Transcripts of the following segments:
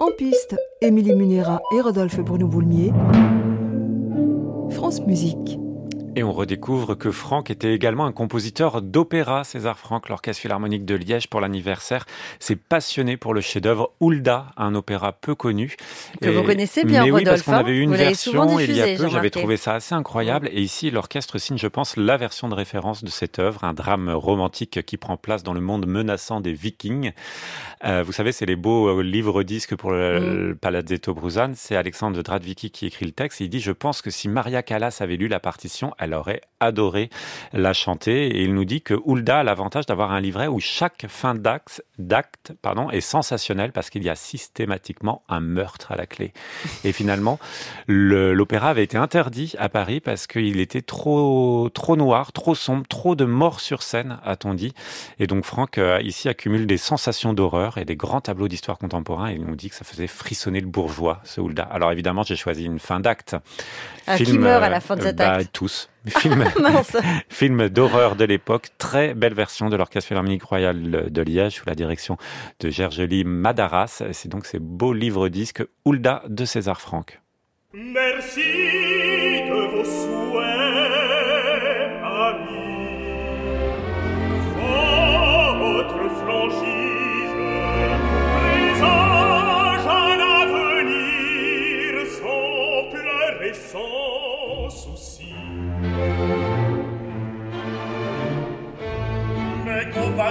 En piste, Émilie Munera et Rodolphe Bruno-Boulmier. France Musique. Et on redécouvre que Franck était également un compositeur d'opéra. César Franck, l'Orchestre Philharmonique de Liège pour l'anniversaire, s'est passionné pour le chef-d'œuvre Hulda, un opéra peu connu. Que vous connaissez bien, mais Rodolphe. Oui, parce qu'on hein avait eu une version il y a peu. J'avais trouvé ça assez incroyable. Et ici, l'orchestre signe, je pense, la version de référence de cette œuvre, un drame romantique qui prend place dans le monde menaçant des Vikings. Euh, vous savez, c'est les beaux euh, livres-disques pour le, Mm. le Palazzetto Bruzane. C'est Alexandre Dradvicki qui écrit le texte. Et il dit, je pense que si Maria Callas avait lu la partition, elle aurait adoré la chanter. Et il nous dit que Hulda a l'avantage d'avoir un livret où chaque fin d'acte, d'acte pardon, est sensationnelle parce qu'il y a systématiquement un meurtre à la clé. Et finalement, le- l'opéra avait été interdit à Paris parce qu'il était trop, trop noir, trop sombre, trop de morts sur scène, a-t-on dit. Et donc Franck, euh, ici, accumule des sensations d'horreur et des grands tableaux d'histoire contemporain. Et il nous dit que ça faisait frissonner le bourgeois, ce Hulda. Alors évidemment, j'ai choisi une fin d'acte. Ah, qui meurt à la fin de cet bah, acte Tous. Film, Mince. film d'horreur de l'époque. Très belle version de l'Orchestre Philharmonique Royal de Liège sous la direction de Gergely Madaras. C'est donc ces beaux livres-disques Hulda de César Franck. Merci de vos souhaits,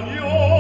牛。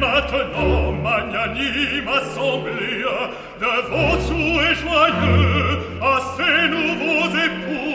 Maintenant, magnanime assemblée, de vos souhaits joyeux à ces nouveaux époux.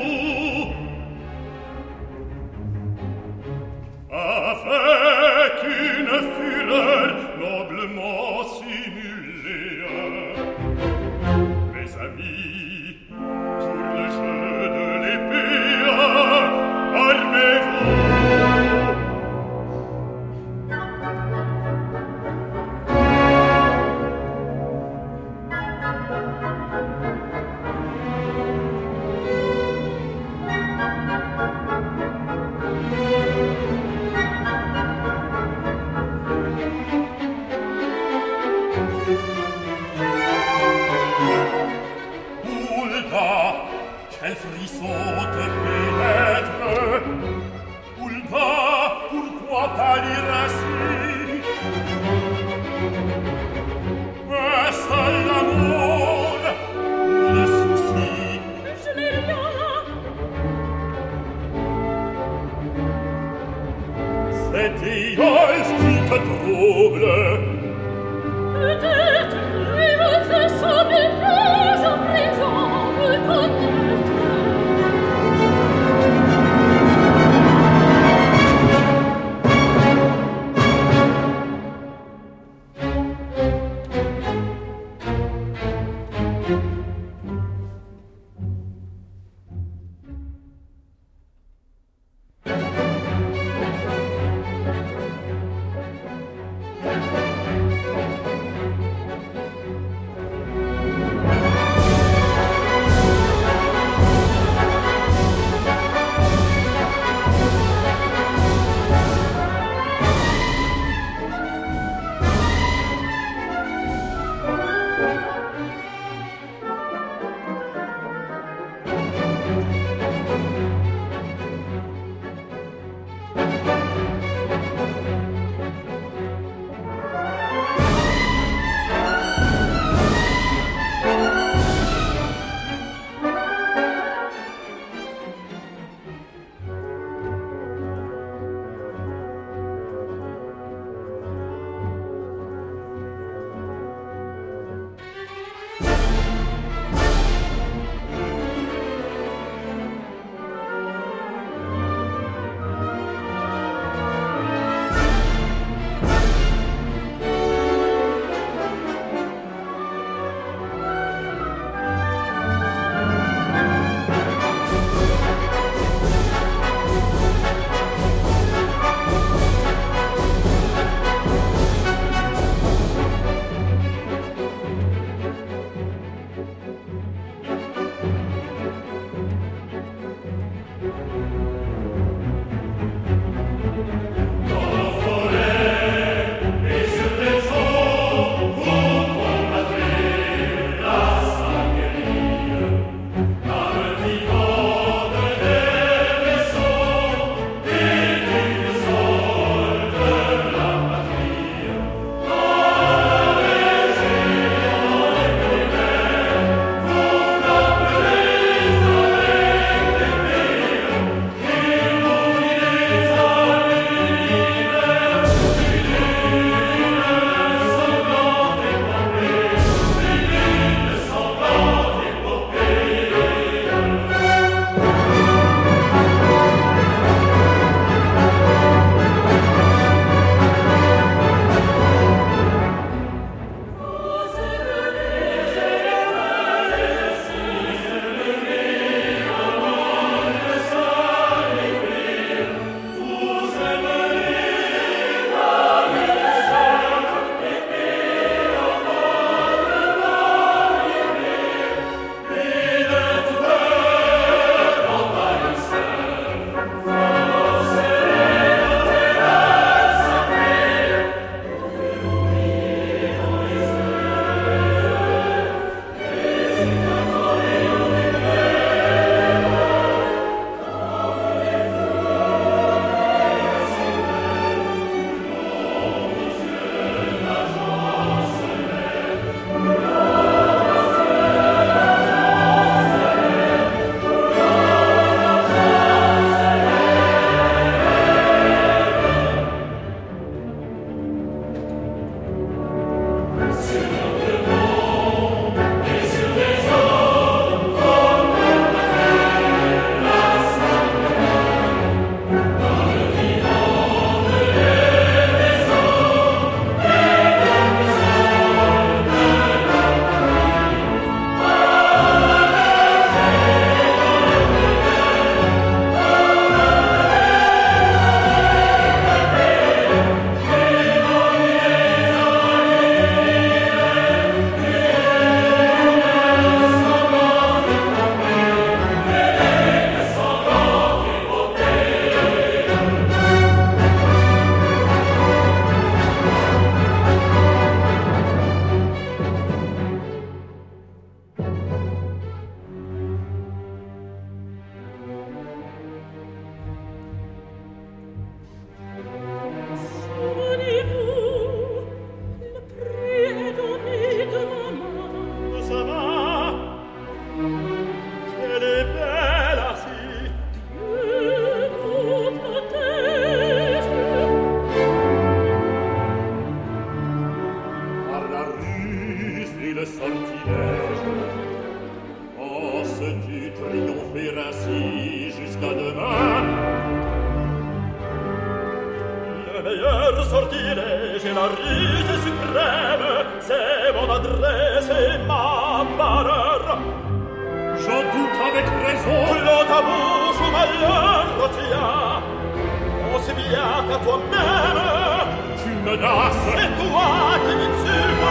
la tua mère Tu me lasses et toi qui m'insultes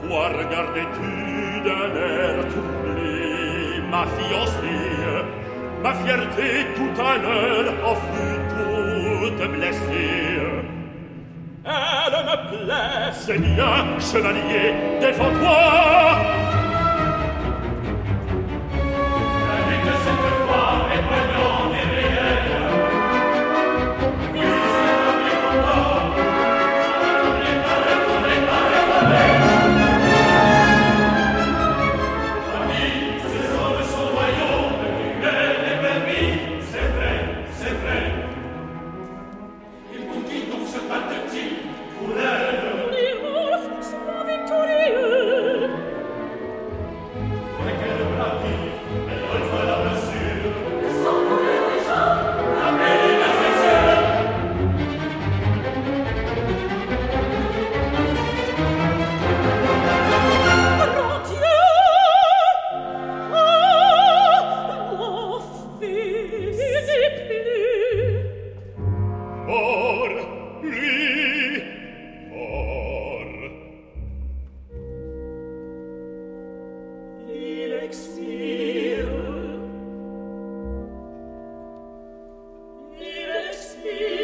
Pourquoi regardais-tu d'un air troublé Ma fiancée, ma fierté tout à l'heure En fut toute blessée Elle me plaît C'est bien, chevalier, défends-toi Spirit.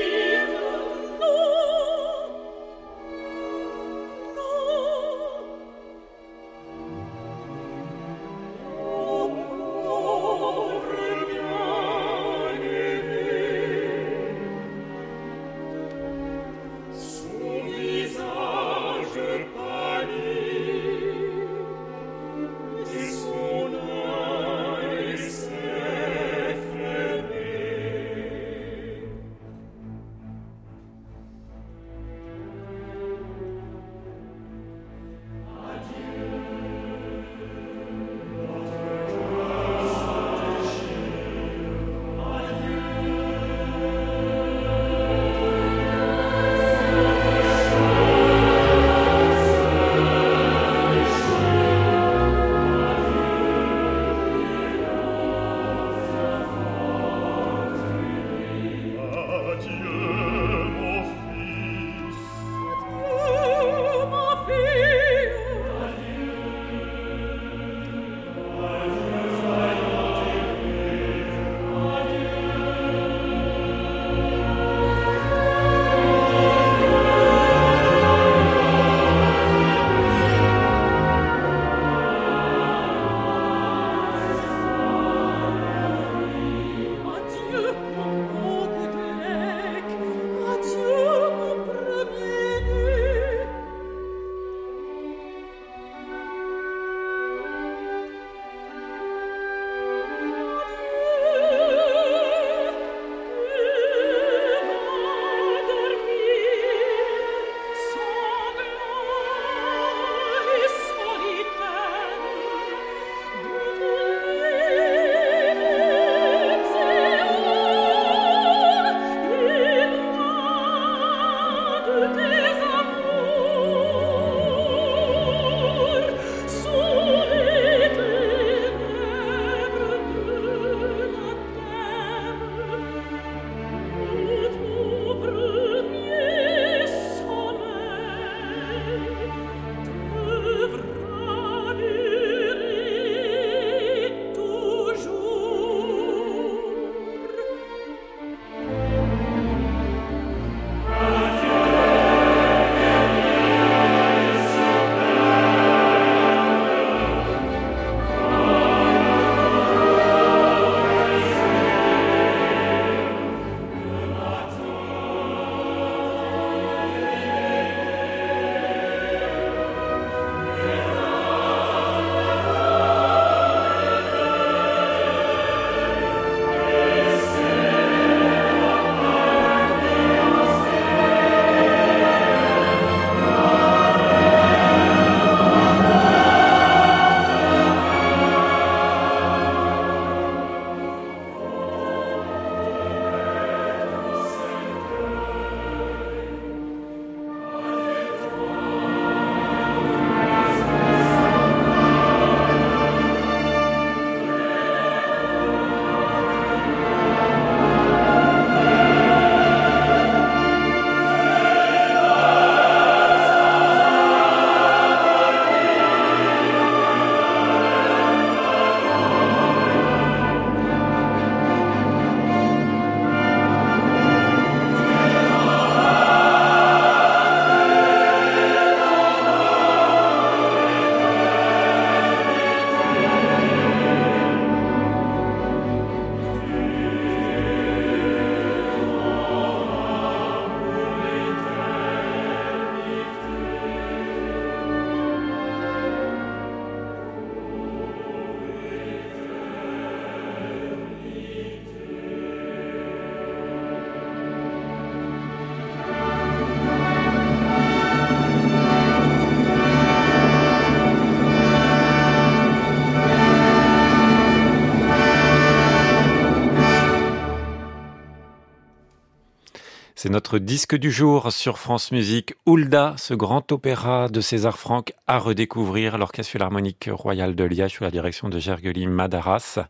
C'est notre disque du jour sur France Musique. Hulda, ce grand opéra de César Franck à redécouvrir. L'Orchestre Philharmonique Royal de Liège sous la direction de Gergely Madaras.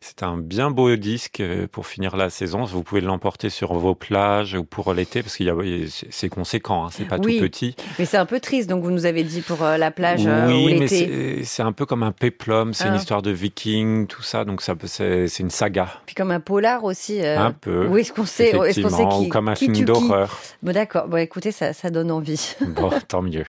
C'est un bien beau disque euh, pour finir la saison. Vous pouvez l'emporter sur vos plages ou pour l'été parce qu'il y a c'est conséquent, hein, c'est pas tout petit. Mais c'est un peu triste. Donc vous nous avez dit pour euh, la plage euh, oui, ou l'été. c'est un peu comme un péplum. C'est une ah. histoire de Vikings, tout ça. Donc ça c'est une saga. Puis comme un polar aussi. un peu. Oui, est-ce qu'on sait, est-ce qu'on sait qui, ou comme un film d'horreur. Bon d'accord. Bon écoutez, ça, ça donne envie. Bon, tant mieux.